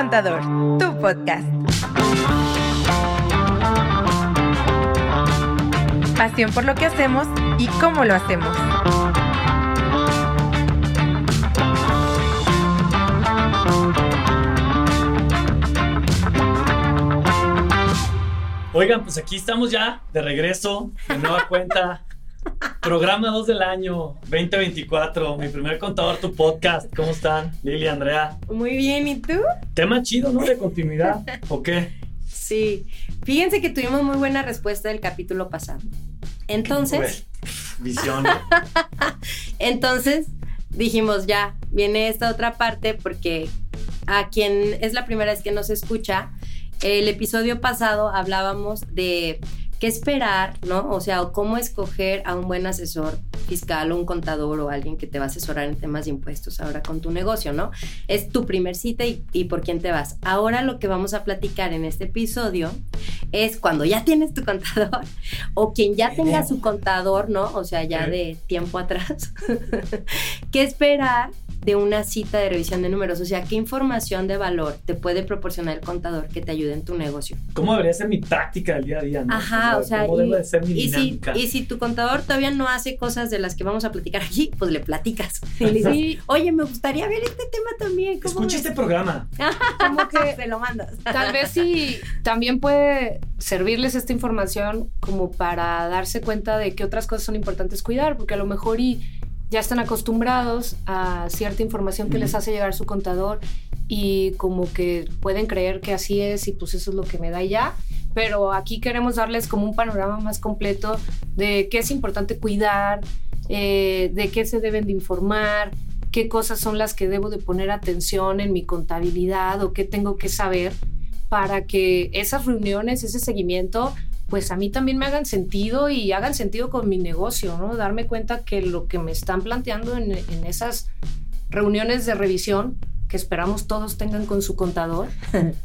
Contador, tu podcast. Pasión por lo que hacemos y cómo lo hacemos. Oigan, pues aquí estamos ya de regreso, de nueva cuenta. Programa 2 del año 2024, mi primer contador, tu podcast. ¿Cómo están, Lili, Andrea? Muy bien, ¿y tú? Tema chido, ¿no? De continuidad, ¿o qué? Sí, fíjense que tuvimos muy buena respuesta del capítulo pasado. Entonces, Visión. entonces dijimos ya, viene esta otra parte porque a quien es la primera vez que nos escucha, el episodio pasado hablábamos de qué esperar, ¿no? O sea, cómo escoger a un buen asesor fiscal o un contador o alguien que te va a asesorar en temas de impuestos ahora con tu negocio, ¿no? Es tu primer cita y, y por quién te vas. Ahora lo que vamos a platicar en este episodio es cuando ya tienes tu contador o quien ya tenga su contador, ¿no? O sea, ya de tiempo atrás. ¿Qué esperar de una cita de revisión de números? O sea, ¿qué información de valor te puede proporcionar el contador que te ayude en tu negocio? ¿Cómo debería ser mi práctica del día a día? ¿no? Ajá, o sea, ¿cómo y, debe de ser mi y si, y si tu contador todavía no hace cosas de las que vamos a platicar aquí, pues le platicas. Y le dices, Sí, oye, me gustaría ver este tema también. ¿cómo Escucha ves?" este programa. como que Se lo mandas. tal vez sí también puede servirles esta información como para darse cuenta de qué otras cosas son importantes cuidar, porque a lo mejor y ya están acostumbrados a cierta información que les hace llegar su contador y como que pueden creer que así es y pues eso es lo que me da ya. Pero aquí queremos darles como un panorama más completo de qué es importante cuidar, eh, de qué se deben de informar, qué cosas son las que debo de poner atención en mi contabilidad o qué tengo que saber para que esas reuniones, ese seguimiento, pues a mí también me hagan sentido y hagan sentido con mi negocio, ¿no? Darme cuenta que lo que me están planteando en, en esas reuniones de revisión que esperamos todos tengan con su contador,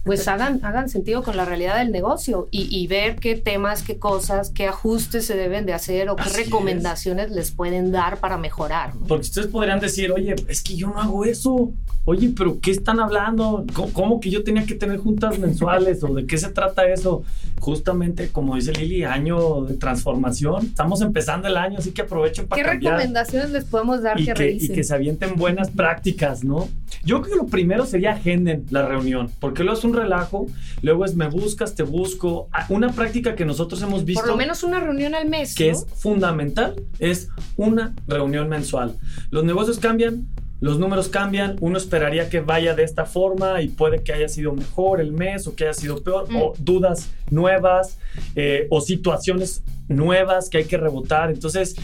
pues hagan, hagan sentido con la realidad del negocio y, y ver qué temas, qué cosas, qué ajustes se deben de hacer o qué Así es. recomendaciones les pueden dar para mejorar. ¿no? Porque ustedes podrían decir, oye, es que yo no hago eso. Oye, pero ¿qué están hablando? ¿Cómo, cómo que yo tenía que tener juntas mensuales? ¿O de qué se trata eso? Justamente, como dice Lili, año de transformación. Estamos empezando el año, así que aprovechen para ¿Qué cambiar. recomendaciones les podemos dar y que, que, y que se avienten buenas prácticas, ¿no? Yo creo que lo primero sería agenden la reunión, porque luego es un relajo, luego es me buscas, te busco. Una práctica que nosotros hemos visto Por lo menos una reunión al mes. que ¿no? es fundamental es una reunión mensual. Los negocios cambian, los números cambian, uno esperaría que vaya de esta forma y puede que haya sido mejor el mes o que haya sido peor, Mm. o dudas nuevas eh, o situaciones nuevas que hay que rebotar. Entonces,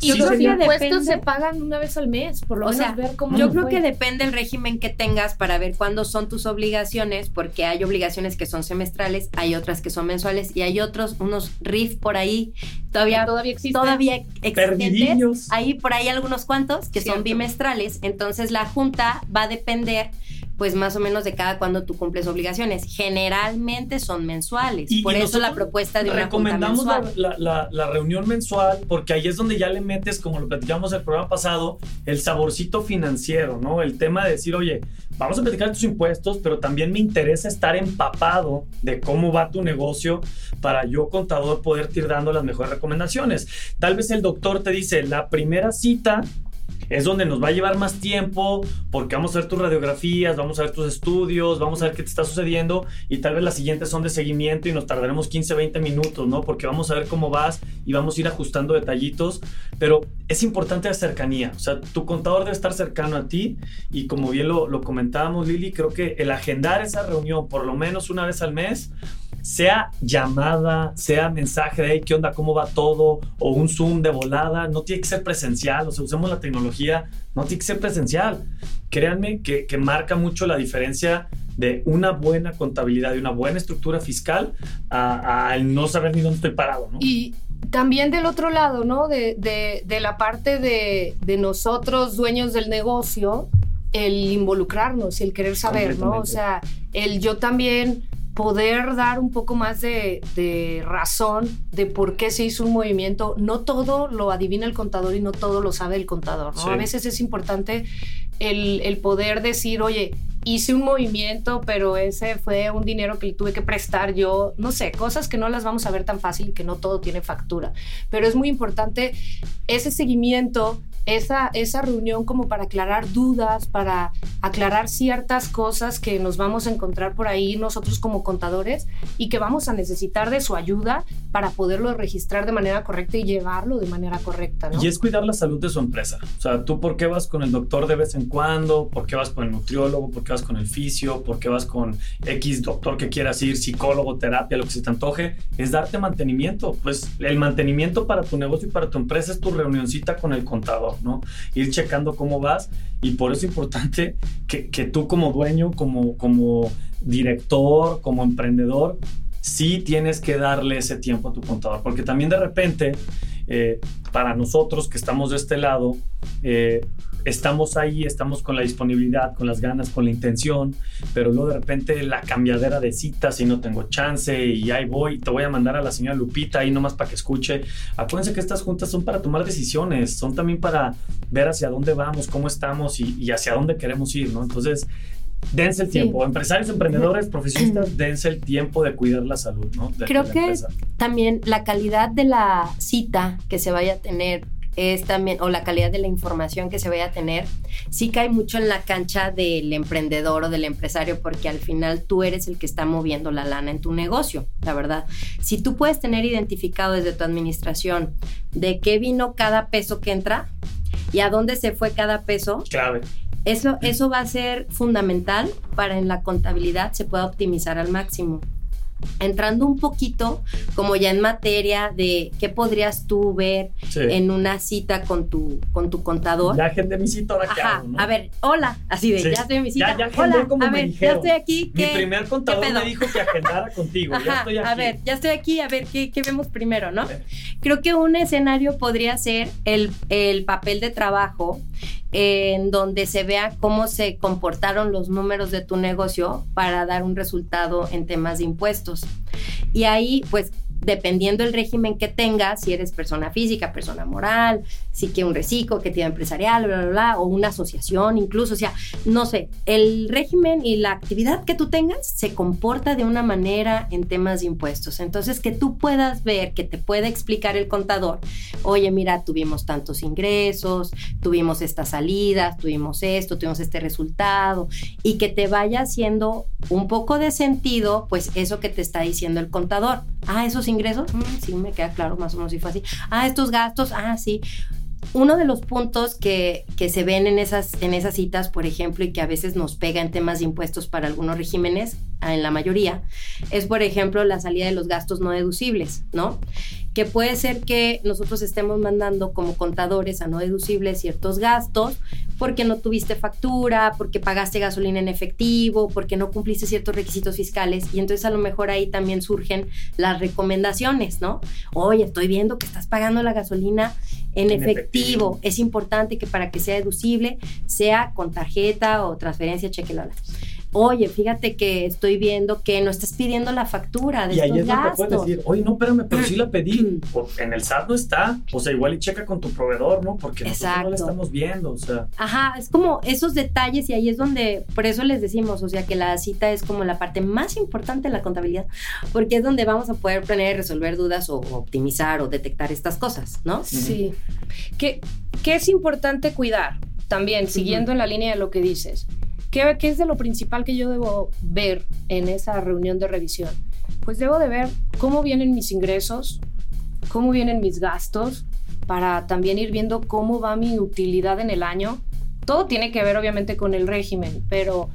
Y los impuestos depende. se pagan una vez al mes, por lo O menos sea, ver cómo Yo creo fue. que depende del régimen que tengas para ver cuándo son tus obligaciones, porque hay obligaciones que son semestrales, hay otras que son mensuales y hay otros, unos RIF por ahí, todavía, todavía existe. todavía existentes. Hay por ahí algunos cuantos que son bimestrales, entonces la junta va a depender pues más o menos de cada cuando tú cumples obligaciones. Generalmente son mensuales, Y- por y eso la propuesta de una recomendamos la, mensual. la- la- la reunión mensual porque ahí es donde ya le metes, como lo platicamos el programa pasado, el saborcito financiero, ¿no? El tema de decir, oye, vamos a platicar tus impuestos, pero también me interesa estar empapado de cómo va tu negocio para yo, contador, poderte ir dando las mejores recomendaciones. Tal vez el doctor te dice, la primera cita es donde nos va a llevar más tiempo porque vamos a ver tus radiografías, vamos a ver tus estudios, vamos a ver qué te está sucediendo y tal vez las siguientes son de seguimiento y nos tardaremos 15, 20 minutos, ¿no? Porque vamos a ver cómo vas y vamos a ir ajustando detallitos, pero es importante la cercanía, o sea, tu contador debe estar cercano a ti y como bien lo, lo comentábamos, Lili, creo que el agendar esa reunión por lo menos una vez al mes, sea llamada, sea mensaje de, hey, ¿qué onda? ¿Cómo va todo? O un Zoom de volada, no tiene que ser presencial, o sea, usemos la tecnología, no tiene que ser presencial. Créanme que, que marca mucho la diferencia de una buena contabilidad y una buena estructura fiscal a- al no saber ni dónde estoy parado, ¿no? Y también del otro lado, ¿no? De, de- de la parte de, de nosotros, dueños del negocio, el involucrarnos y el querer saber, ¿no? O sea, el yo también poder dar un poco más de, de razón de por qué se hizo un movimiento. No todo lo adivina el contador y no todo lo sabe el contador, ¿no? Sí. A veces es importante el, el poder decir, oye, hice un movimiento, pero ese fue un dinero que tuve que prestar yo, no sé, cosas que no las vamos a ver tan fácil y que no todo tiene factura. Pero es muy importante ese seguimiento esa, esa reunión como para aclarar dudas, para aclarar ciertas cosas que nos vamos a encontrar por ahí nosotros como contadores y que vamos a necesitar de su ayuda para poderlo registrar de manera correcta y llevarlo de manera correcta. Y es cuidar la salud de su empresa. O sea, tú por qué vas con el doctor de vez en cuando, por qué vas con el nutriólogo, por qué vas con el fisio, por qué vas con X doctor que quieras ir, psicólogo, terapia, lo que se te antoje, es darte mantenimiento. Pues el mantenimiento para tu negocio y para tu empresa es tu reunioncita con el contador. ¿No? Ir checando cómo vas y por eso es importante que, tú como dueño, como, como director, como emprendedor, sí tienes que darle ese tiempo a tu contador, porque también de repente, eh, para nosotros que estamos de este lado, eh, estamos ahí, estamos con la disponibilidad, con las ganas, con la intención, pero luego de repente la cambiadera de citas y no tengo chance y ahí voy, te voy a mandar a la señora Lupita ahí nomás para que escuche. Acuérdense que estas juntas son para tomar decisiones, son también para ver hacia dónde vamos, cómo estamos y, hacia dónde queremos ir, ¿no? Entonces, dense el tiempo. Empresarios, emprendedores, profesionistas, dense el tiempo de cuidar la salud, ¿no? Creo que también la calidad de la cita que se vaya a tener es también, o la calidad de la información que se vaya a tener, sí cae mucho en la cancha del emprendedor o del empresario, porque al final tú eres el que está moviendo la lana en tu negocio, la verdad. Si tú puedes tener identificado desde tu administración de qué vino cada peso que entra y a dónde se fue cada peso, clave. Eso, eso va a ser fundamental para en la contabilidad se pueda optimizar al máximo entrando un poquito como ya en materia de qué podrías tú ver en una cita con tu, con tu contador. Ya agendé mi cita, ahora qué hago, A ver, hola, así de, ya estoy en mi cita. Ya, ya hola, como a ver, ya estoy aquí. mi primer contador me dijo que agendara contigo, ya estoy aquí. A ver, ya estoy aquí, a ver, ¿qué, qué vemos primero, no? Creo que un escenario podría ser el, el papel de trabajo en donde se vea cómo se comportaron los números de tu negocio para dar un resultado en temas de impuestos. Y ahí, pues, dependiendo del régimen que tengas, si eres persona física, persona moral, si que un reciclo, que tiene empresarial, bla, bla, bla, o una asociación incluso, o sea, no sé, el régimen y la actividad que tú tengas se comporta de una manera en temas de impuestos. Entonces, que tú puedas ver, que te pueda explicar el contador, oye, mira, tuvimos tantos ingresos, tuvimos estas salidas, tuvimos esto, tuvimos este resultado, y que te vaya haciendo un poco de sentido, pues eso que te está diciendo el contador. Ah, esos ingresos, mm, sí, me queda claro más o menos si fue así. Ah, estos gastos, ah, sí. Uno de los puntos que, que, se ven en esas, en esas citas, por ejemplo, y que a veces nos pega en temas de impuestos para algunos regímenes, en la mayoría, es, por ejemplo, la salida de los gastos no deducibles, ¿no? Que puede ser que nosotros estemos mandando como contadores a no deducibles ciertos gastos porque no tuviste factura, porque pagaste gasolina en efectivo, porque no cumpliste ciertos requisitos fiscales y entonces a lo mejor ahí también surgen las recomendaciones, ¿no? Oye, estoy viendo que estás pagando la gasolina en, efectivo. Es importante que para que sea deducible sea con tarjeta o transferencia cheque lola oye, fíjate que estoy viendo que no estás pidiendo la factura de y ahí es donde puedes decir, oye, no, espérame, pero sí la pedí. en el SAT no está. O sea, igual y checa con tu proveedor, ¿no? Porque nosotros no la estamos viendo, o sea. Ajá, es como esos detalles y ahí es donde, por eso les decimos, o sea, que la cita es como la parte más importante de la contabilidad, porque es donde vamos a poder planear y resolver dudas o, optimizar o detectar estas cosas, ¿no? Sí. ¿Qué, qué es importante cuidar? También, siguiendo en la línea de lo que dices ¿Qué, es de lo principal que yo debo ver en esa reunión de revisión? Pues debo de ver cómo vienen mis ingresos, cómo vienen mis gastos, para también ir viendo cómo va mi utilidad en el año. Todo tiene que ver obviamente con el régimen, pero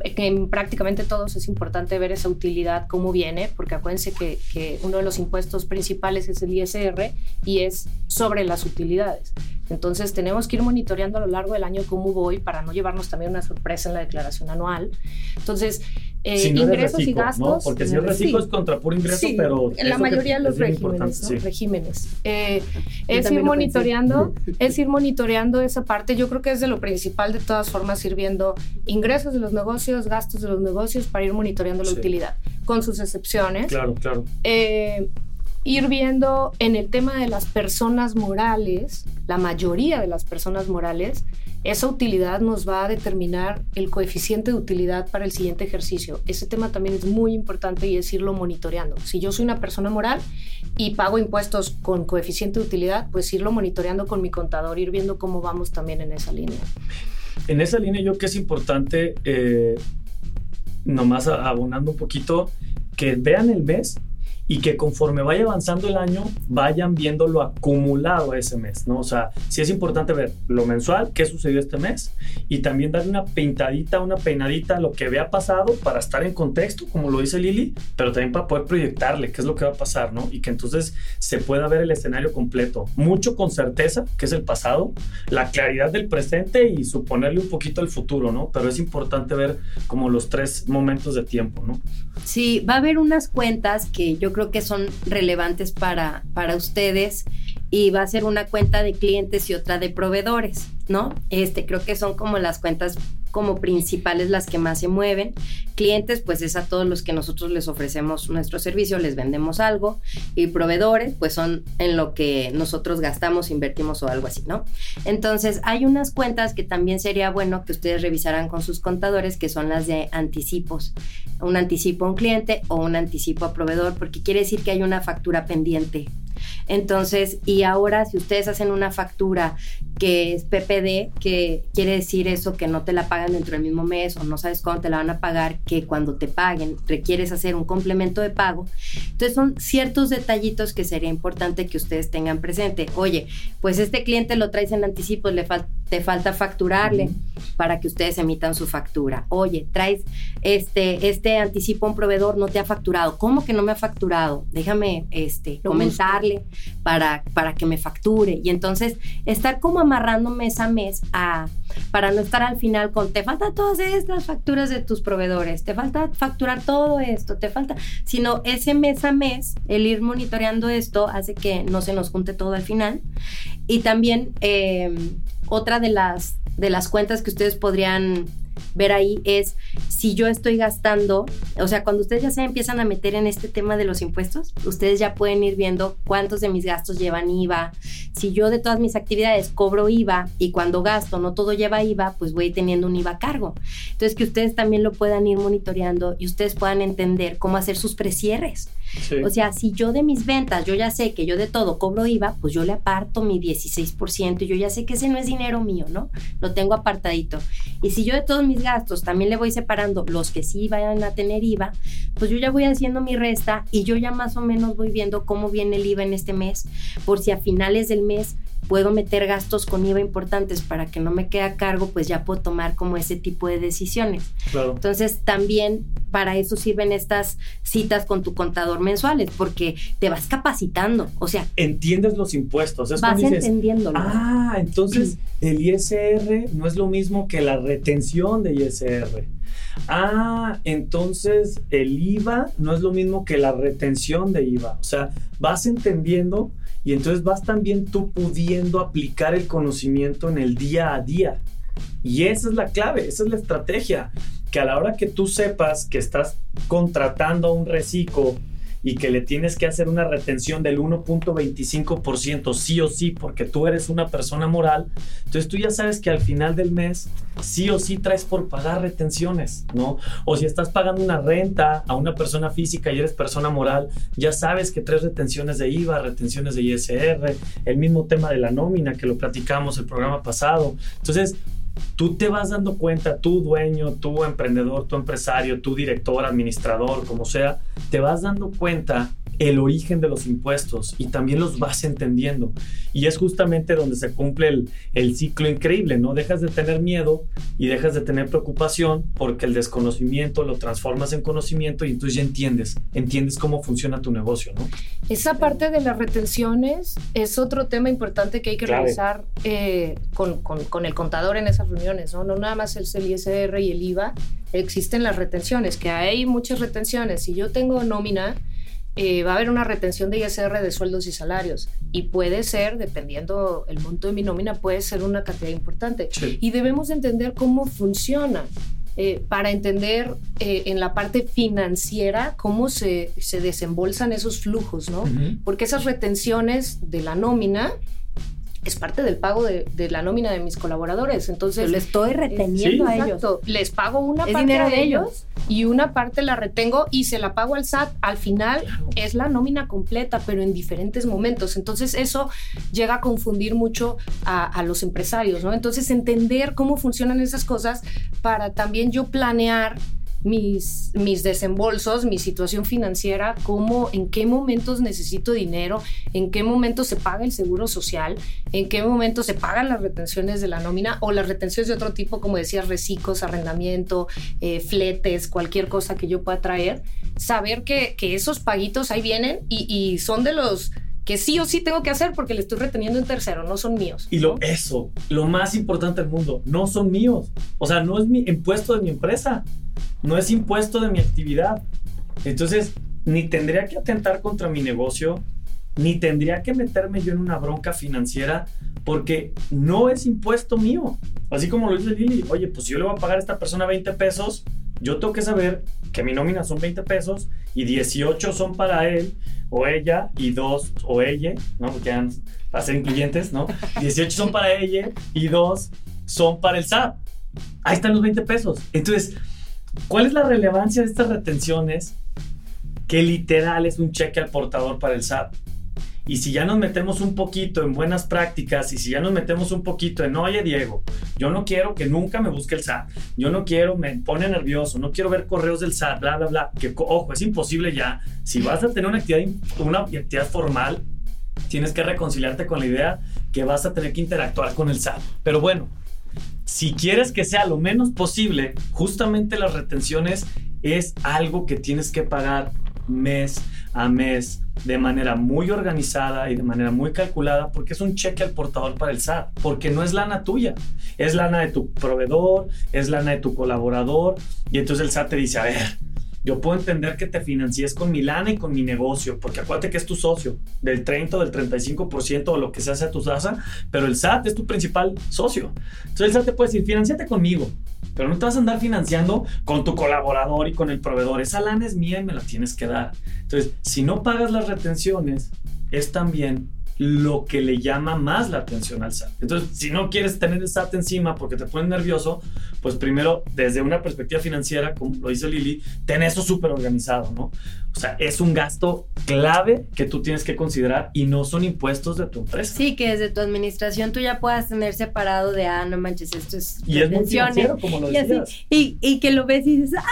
en prácticamente todos es importante ver esa utilidad, cómo viene, porque acuérdense que, que, uno de los impuestos principales es el ISR y es sobre las utilidades. Entonces tenemos que ir monitoreando a lo largo del año cómo voy para no llevarnos también una sorpresa en la declaración anual. Entonces, eh, ingresos y gastos. Porque si el reciclo es contra puro ingreso, pero... En la mayoría de los regímenes, regímenes. Eh, es ir monitoreando, es ir monitoreando esa parte. Yo creo que es de lo principal de todas formas ir viendo ingresos de los negocios, gastos de los negocios para ir monitoreando la utilidad, con sus excepciones. Claro, claro. Eh, ir viendo en el tema de las personas morales, la mayoría de las personas morales, esa utilidad nos va a determinar el coeficiente de utilidad para el siguiente ejercicio. Ese tema también es muy importante y es irlo monitoreando. Si yo soy una persona moral y pago impuestos con coeficiente de utilidad, pues irlo monitoreando con mi contador, ir viendo cómo vamos también en esa línea. En esa línea yo creo que es importante, eh, nomás abonando un poquito, que vean el mes y que conforme vaya avanzando el año vayan viendo lo acumulado ese mes, ¿no? O sea, sí es importante ver lo mensual, qué sucedió este mes y también darle una pintadita, una peinadita a lo que había pasado para estar en contexto, como lo dice Lili, pero también para poder proyectarle qué es lo que va a pasar, ¿no? Y que entonces se pueda ver el escenario completo, mucho con certeza, que es el pasado, la claridad del presente y suponerle un poquito el futuro, ¿no? Pero es importante ver como los tres momentos de tiempo, ¿no? Sí, va a haber unas cuentas que yo creo que son relevantes para, para ustedes y va a ser una cuenta de clientes y otra de proveedores, ¿no? Este, creo que son como las cuentas como principales las que más se mueven. Clientes, pues es a todos los que nosotros les ofrecemos nuestro servicio, les vendemos algo. Y proveedores, pues son en lo que nosotros gastamos, invertimos o algo así, ¿no? Entonces, hay unas cuentas que también sería bueno que ustedes revisaran con sus contadores, que son las de anticipos. Un anticipo a un cliente o un anticipo a proveedor, porque quiere decir que hay una factura pendiente entonces, y ahora si ustedes hacen una factura que es PPD, que quiere decir eso que no te la pagan dentro del mismo mes o no sabes cuándo te la van a pagar, que cuando te paguen requieres hacer un complemento de pago. Entonces son ciertos detallitos que sería importante que ustedes tengan presente. Oye, pues este cliente lo traes en anticipo, le te falta facturarle para que ustedes emitan su factura. Oye, traes este, este anticipo a un proveedor, no te ha facturado. ¿Cómo que no me ha facturado? Déjame este, comentarle para, para que me facture. Y entonces estar como amarrando mes a mes a, para no estar al final con te falta todas estas facturas de tus proveedores, te falta facturar todo esto, te falta, sino ese mes a mes, el ir monitoreando esto hace que no se nos junte todo al final. Y también eh, otra de las, de las cuentas que ustedes podrían ver ahí es si yo estoy gastando, o sea, cuando ustedes ya se empiezan a meter en este tema de los impuestos, ustedes ya pueden ir viendo cuántos de mis gastos llevan IVA. Si yo de todas mis actividades cobro IVA y cuando gasto no todo lleva IVA, pues voy teniendo un IVA a cargo. Entonces, que ustedes también lo puedan ir monitoreando y ustedes puedan entender cómo hacer sus precierres. O sea, si yo de mis ventas, yo ya sé que yo de todo cobro IVA, pues yo le aparto mi 16% y yo ya sé que ese no es dinero mío, ¿no? Lo tengo apartadito. Y si yo de todos mis gastos también le voy separando los que sí vayan a tener IVA, pues yo ya voy haciendo mi resta y yo ya más o menos voy viendo cómo viene el IVA en este mes, por si a finales del mes puedo meter gastos con IVA importantes para que no me quede a cargo, pues ya puedo tomar como ese tipo de decisiones. Entonces, también para eso sirven estas citas con tu contador mensuales, porque te vas capacitando, o sea... Entiendes los impuestos. Es vas entendiéndolo. Ah, entonces el ISR no es lo mismo que la retención de ISR. Ah, entonces el IVA no es lo mismo que la retención de IVA. O sea, vas entendiendo y entonces vas también tú pudiendo aplicar el conocimiento en el día a día. Y esa es la clave, esa es la estrategia, que a la hora que tú sepas que estás contratando a un reciclo y que le tienes que hacer una retención del 1.25% sí o sí porque tú eres una persona moral, entonces tú ya sabes que al final del mes sí o sí traes por pagar retenciones, ¿no? O si estás pagando una renta a una persona física y eres persona moral, ya sabes que traes retenciones de IVA, retenciones de ISR, el mismo tema de la nómina que lo platicamos el programa pasado. Entonces, tú te vas dando cuenta, tu dueño, tu emprendedor, tu empresario, tu director, administrador, como sea, te vas dando cuenta el origen de los impuestos y también los vas entendiendo. Y es justamente donde se cumple el, ciclo increíble, ¿no? Dejas de tener miedo y dejas de tener preocupación porque el desconocimiento lo transformas en conocimiento y entonces ya entiendes, entiendes cómo funciona tu negocio, ¿no? Esa parte de las retenciones es otro tema importante que hay que revisar eh, con, con, el contador en esas reuniones, ¿no? No nada más el ISR y el IVA, existen las retenciones, que hay muchas retenciones. Si yo tengo nómina, eh, va a haber una retención de ISR de sueldos y salarios y puede ser, dependiendo el monto de mi nómina, puede ser una cantidad importante. Y debemos entender cómo funciona. Eh, para entender eh, en la parte financiera cómo se, se desembolsan esos flujos, ¿no? Porque esas retenciones de la nómina es parte del pago de, de la nómina de mis colaboradores. Entonces, Yo le estoy reteniendo Sí. a ellos. Exacto. Les pago una Es parte dinero de ellos y una parte la retengo y se la pago al SAT. Al final Claro. es la nómina completa, pero en diferentes momentos. Entonces eso llega a confundir mucho a, a los empresarios, ¿no? Entonces entender cómo funcionan esas cosas para también yo planear mis, mis desembolsos, mi situación financiera, cómo, en qué momentos necesito dinero, en qué momento se paga el seguro social, en qué momento se pagan las retenciones de la nómina o las retenciones de otro tipo, como decías, reciclos, arrendamiento, eh, fletes, cualquier cosa que yo pueda traer. Saber que, que esos paguitos ahí vienen y, y son de los que sí o sí tengo que hacer porque le estoy reteniendo en tercero, no son míos. Y lo, eso, lo más importante del mundo, no son míos. O sea, no es mi impuesto de mi empresa, no es impuesto de mi actividad. Entonces, ni tendría que atentar contra mi negocio, ni tendría que meterme yo en una bronca financiera, porque no es impuesto mío. Así como lo dice Lili, oye, pues si yo le voy a pagar a esta persona 20 pesos, yo tengo que saber que mi nómina son 20 pesos y 18 son para él o ella y dos o ella, ¿no? Porque ya para ser incluyentes, ¿no? 18 son para ella y dos son para el SAT. Ahí están los 20 pesos. Entonces, ¿cuál es la relevancia de estas retenciones? Que literal es un cheque al portador para el SAT. Y si ya nos metemos un poquito en buenas prácticas y si ya nos metemos un poquito en, oye Diego, yo no quiero que nunca me busque el SAT, yo no quiero, me pone nervioso, no quiero ver correos del SAT, bla, bla, bla, que ojo, es imposible ya. Si vas a tener una actividad, una actividad formal, tienes que reconciliarte con la idea que vas a tener que interactuar con el SAT. Pero bueno, si quieres que sea lo menos posible, justamente las retenciones es algo que tienes que pagar mes a mes de manera muy organizada y de manera muy calculada porque es un cheque al portador para el SAT, porque no es lana tuya, es lana de tu proveedor, es lana de tu colaborador y entonces el SAT te dice, a ver, yo puedo entender que te financies con mi lana y con mi negocio, porque acuérdate que es tu socio, del 30 o del 35% o lo que se hace a tu tasa, pero el SAT es tu principal socio. Entonces el SAT te puede decir, financiate conmigo, pero no te vas a andar financiando con tu colaborador y con el proveedor. Esa lana es mía y me la tienes que dar. Entonces, si no pagas las retenciones, es también lo que le llama más la atención al SAT. Entonces, si no quieres tener el SAT encima porque te pones nervioso, pues primero, desde una perspectiva financiera, como lo dice Lili, ten eso súper organizado, ¿no? O sea, es un gasto clave que tú tienes que considerar y no son impuestos de tu empresa. Sí, que desde tu administración tú ya puedas tener separado de, ah, no manches, esto es Y es muy retenciones. financiero, como lo Y, así, decías. y, y que lo ves y dices, ah,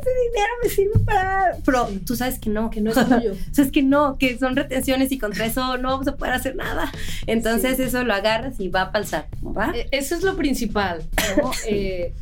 ese dinero me sirve para... Pero tú sabes que no, Que no es tuyo. O sea, es que no, que son retenciones y contra eso no vamos a poder hacer nada. Entonces eso lo agarras y va el SAT, ¿va? Eh, Eso es lo principal, ¿no? Eh,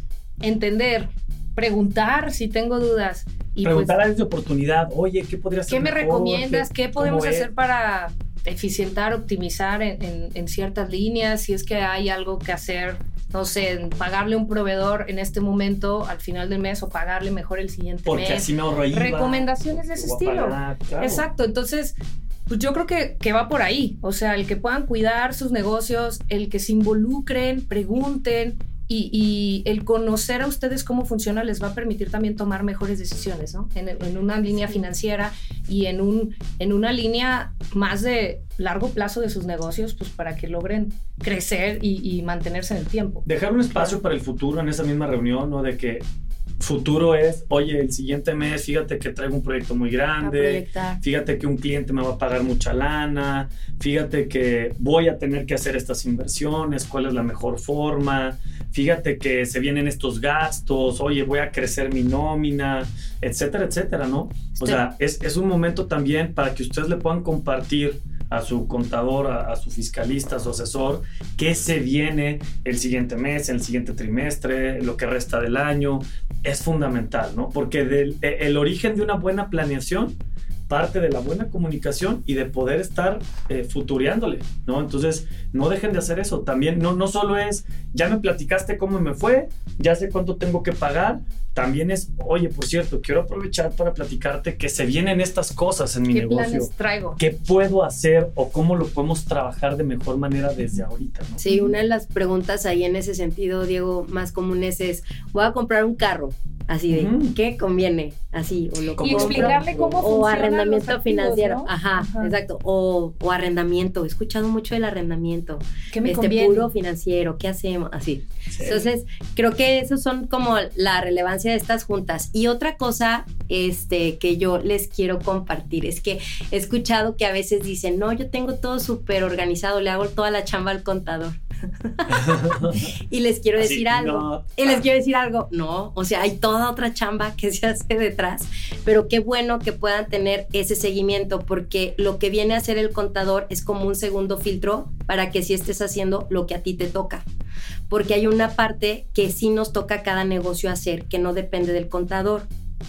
entender, preguntar si tengo dudas. Y pues, Preguntar áreas de oportunidad, oye, ¿qué podría ser ¿qué me mejor? recomiendas? ¿Qué podemos hacer para eficientar, optimizar en, en- en ciertas líneas? Si es que hay algo que hacer, no sé, en pagarle a un proveedor en este momento al final del mes o pagarle mejor el siguiente Porque mes. así me ahorro IVA. Recomendaciones de ese a estilo. pagar, claro. Exacto, entonces, pues yo creo que, que va por ahí. O sea, el que puedan cuidar sus negocios, el que se involucren, pregunten y, y el conocer a ustedes cómo funciona les va a permitir también tomar mejores decisiones, ¿no? En, en una línea financiera y en, un, en una línea más de largo plazo de sus negocios, pues para que logren crecer y, y mantenerse en el tiempo. Dejar un espacio para el futuro en esa misma reunión, ¿no? De que futuro es, oye, el siguiente mes, fíjate que traigo un proyecto muy grande, fíjate que un cliente me va a pagar mucha lana, fíjate que voy a tener que hacer estas inversiones, cuál es la mejor forma, fíjate que se vienen estos gastos, oye, voy a crecer mi nómina, etcétera, etcétera, ¿no? O sea, es, es un momento también para que ustedes le puedan compartir a su contador, a, su fiscalista, a su asesor, qué se viene el siguiente mes, el siguiente trimestre, lo que resta del año. Es fundamental, ¿no? Porque e- el origen de una buena planeación parte de la buena comunicación y de poder estar eh, ¿no? Entonces, no dejen de hacer eso. También, no, no solo es, ya me platicaste cómo me fue, ya sé cuánto tengo que pagar, también es, oye, por cierto, quiero aprovechar para platicarte que se vienen estas cosas en mi ¿Qué negocio. planes traigo? ¿Qué puedo hacer o cómo lo podemos trabajar de mejor manera desde ahorita? ¿no? Sí, una de las preguntas ahí en ese sentido, Diego, más comunes es, voy a comprar un carro. Así de. ¿qué conviene? Así, o lo Y compro, explicarle cómo o arrendamiento los activos, financiero. ¿no? Ajá, Ajá. exacto. O, o arrendamiento. He escuchado mucho del arrendamiento. ¿Qué me este conviene? puro financiero. ¿Qué hacemos? Así. Sí. Entonces, creo que esos son como la relevancia de estas juntas. Y otra cosa este, que yo les quiero compartir es que he escuchado que a veces dicen, no, yo tengo todo súper organizado, le hago toda la chamba al contador. y les quiero Así, decir algo. no. Y les quiero decir algo, no, o sea, hay toda otra chamba que se hace detrás, pero qué bueno que puedan tener ese seguimiento, porque lo que viene a hacer el contador es como un segundo filtro para que si estés haciendo lo que a ti te toca. Porque hay una parte que sí nos toca a cada negocio hacer, que no depende del contador.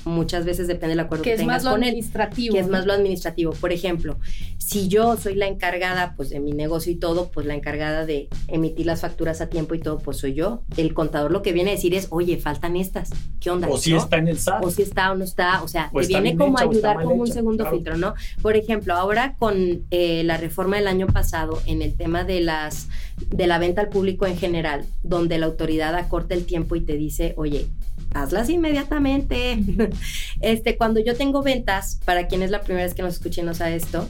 Muchas veces depende del acuerdo que, que es tengas más lo con él administrativo. que es más lo administrativo. Por ejemplo, si yo soy la encargada pues de mi negocio y todo, pues la encargada de emitir las facturas a tiempo y todo, pues soy yo. El contador lo que viene a decir es, oye, faltan estas. ¿Qué onda? O si ¿No? está en el SAT. o si está o no está, o sea, O te viene como a hecha ayudar como un segundo claro. filtro, ¿no? Por ejemplo, ahora con eh, la reforma del año pasado en el tema de las de la venta al público en general, donde la autoridad acorta el tiempo y te dice, oye, hazlas inmediatamente. este, cuando yo tengo ventas, para quien es la primera vez que nos escuche y no sabe esto,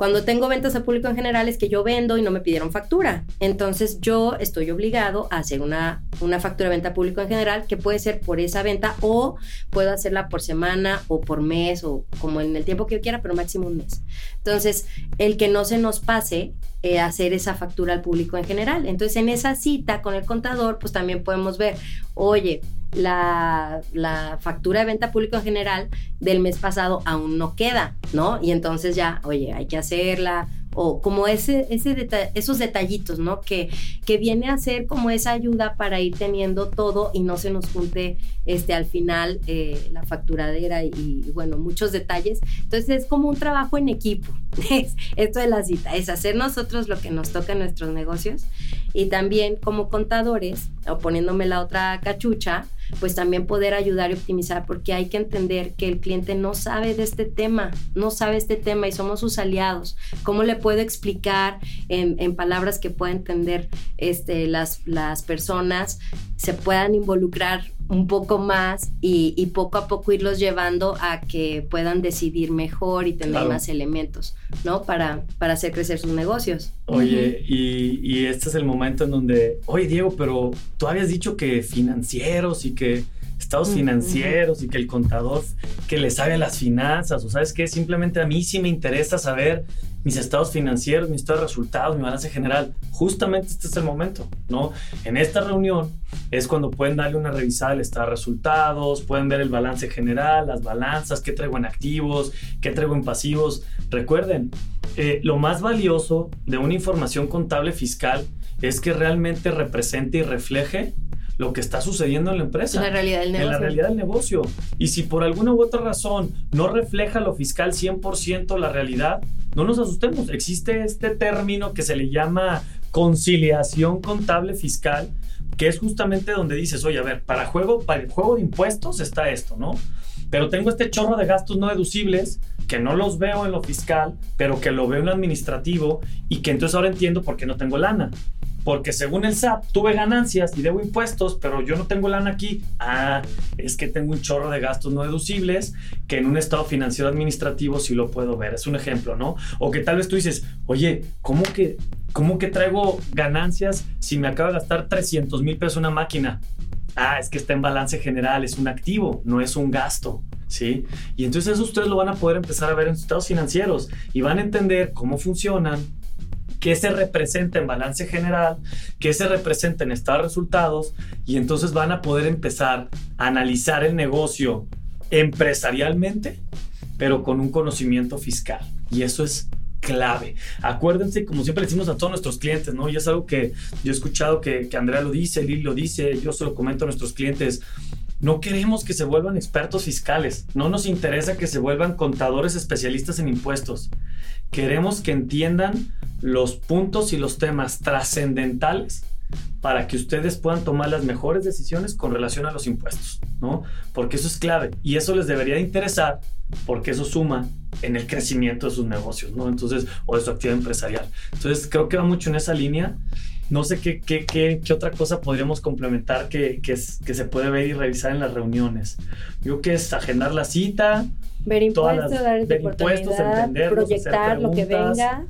cuando tengo ventas al público en general es que yo vendo y no me pidieron factura. Entonces yo estoy obligado a hacer una, una factura de venta al público en general que puede ser por esa venta o puedo hacerla por semana o por mes o como en el tiempo que yo quiera, pero máximo un mes. Entonces, el que no se nos pase eh, hacer esa factura al público en general. Entonces, en esa cita con el contador, pues también podemos ver, oye, la, la factura de venta público en general del mes pasado aún no queda, ¿no? Y entonces ya, oye, hay que hacerla, o como ese, ese deta- esos detallitos, ¿no? Que, que viene a ser como esa ayuda para ir teniendo todo y no se nos junte este, al final eh, la facturadera y, y, bueno, muchos detalles. Entonces es como un trabajo en equipo. Es- Esto de la cita, es hacer nosotros lo que nos toca en nuestros negocios y también como contadores, o poniéndome la otra cachucha, pues también poder ayudar y optimizar, porque hay que entender que el cliente no sabe de este tema, no sabe este tema y somos sus aliados. ¿Cómo le puedo explicar en, en palabras que pueda entender este, las, las personas, se puedan involucrar un poco más y, y poco a poco irlos llevando a que puedan decidir mejor y tener Claro. más elementos, ¿no? Para, para hacer crecer sus negocios. Oye, y, y este es el momento en donde, oye Diego, pero tú habías dicho que financieros y que estados financieros y que el contador que le sabe a las finanzas, o sabes qué, simplemente a mí sí me interesa saber mis estados financieros, mis estados de resultados, mi balance general. Justamente este es el momento, ¿no? En esta reunión es cuando pueden darle una revisada al estado de resultados, pueden ver el balance general, las balanzas, qué traigo en activos, qué traigo en pasivos. Recuerden, eh, lo más valioso de una información contable fiscal es que realmente represente y refleje lo que está sucediendo en la empresa. La realidad del En negocio. la realidad del negocio. Y si por alguna u otra razón no refleja lo fiscal 100% la realidad, no nos asustemos. Existe este término que se le llama conciliación contable fiscal, que es justamente donde dices, oye, a ver, para, juego, para el juego de impuestos está esto, ¿no? Pero tengo este chorro de gastos no deducibles que no los veo en lo fiscal, pero que lo veo en lo administrativo y que entonces ahora entiendo por qué no tengo lana. Porque según el SAT tuve ganancias y debo impuestos, pero yo no tengo lana aquí. Ah, es que tengo un chorro de gastos no deducibles que en un estado financiero administrativo sí lo puedo ver. Es un ejemplo, ¿no? O que tal vez tú dices, oye, ¿cómo que, cómo que traigo ganancias si me acabo de gastar 300 mil pesos una máquina? Ah, es que está en balance general, es un activo, no es un gasto. ¿Sí? Y entonces eso ustedes lo van a poder empezar a ver en sus estados financieros y van a entender cómo funcionan, qué se representa en balance general, qué se representa en estado de resultados, y entonces van a poder empezar a analizar el negocio empresarialmente, pero con un conocimiento fiscal. Y eso es clave. Acuérdense, como siempre decimos a todos nuestros clientes, ¿no? Y es algo que yo he escuchado que, que Andrea lo dice, Lili lo dice, yo se lo comento a nuestros clientes. No queremos que se vuelvan expertos fiscales, no nos interesa que se vuelvan contadores especialistas en impuestos. Queremos que entiendan los puntos y los temas trascendentales para que ustedes puedan tomar las mejores decisiones con relación a los impuestos, ¿no? Porque eso es clave y eso les debería de interesar porque eso suma en el crecimiento de sus negocios, ¿no? Entonces, o de su actividad empresarial. Entonces, creo que va mucho en esa línea no sé qué, qué, qué, qué otra cosa podríamos complementar que, que, es- que se puede ver y revisar en las reuniones. Yo que es agendar la cita, Ver impuestos, las- dar ver impuestos, hacer proyectar lo que venga.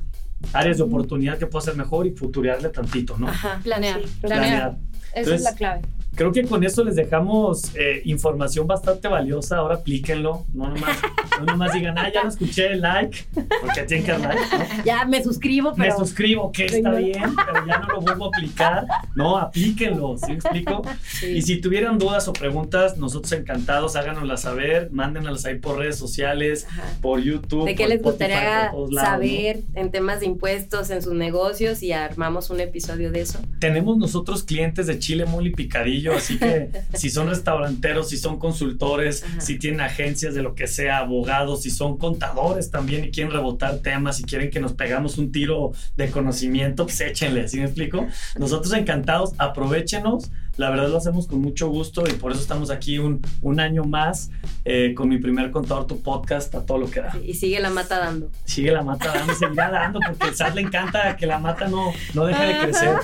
áreas de oportunidad que puedo hacer mejor y futurearle tantito, ¿no? Ajá. Planear, Sí, planear. Planear. Esa Entonces, es la clave. Creo que con eso les dejamos eh, información bastante valiosa. Ahora aplíquenlo. No nomás, no nomás digan, ah, ya lo escuché, like, porque tienen que dar like, ¿no? Ya me suscribo, Me pero suscribo, que está bien, pero ya no lo vuelvo a aplicar. No, aplíquenlo, ¿sí me explico? Y si tuvieran dudas o preguntas, nosotros encantados, háganoslas saber, mándenlas ahí por redes sociales, Ajá. por YouTube. ¿De qué les Spotify, gustaría lados, ¿no? saber en temas de impuestos en sus negocios y armamos un episodio de eso? Tenemos nosotros clientes de chile, mole y así que si son restauranteros, si son consultores, Ajá. si tienen agencias de lo que sea, abogados, si son contadores también y quieren rebotar temas, si quieren que nos pegamos un tiro de conocimiento, pues échenle, ¿sí me explico? Nosotros encantados, aprovechenos, la verdad lo hacemos con mucho gusto y por eso estamos aquí un, un año más eh, con mi primer contador, tu podcast, a todo lo que da. Y sigue la mata dando. Sigue la mata dando, seguirá dando, porque SAT le encanta que la mata no, no deje de crecer.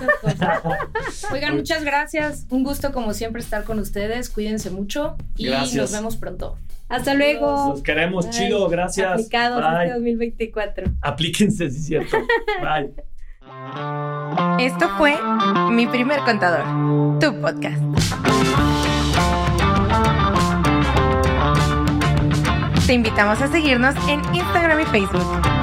Oigan, muchas gracias. Un gusto como siempre estar con ustedes. Cuídense mucho y Gracias. nos vemos pronto. Hasta luego. Los queremos, Bye. chido, gracias. Aplicados Bye. este 2024. Aplíquense, sí es cierto. Bye. Esto fue Mi Primer Contador, tu podcast. Te invitamos a seguirnos en Instagram y Facebook.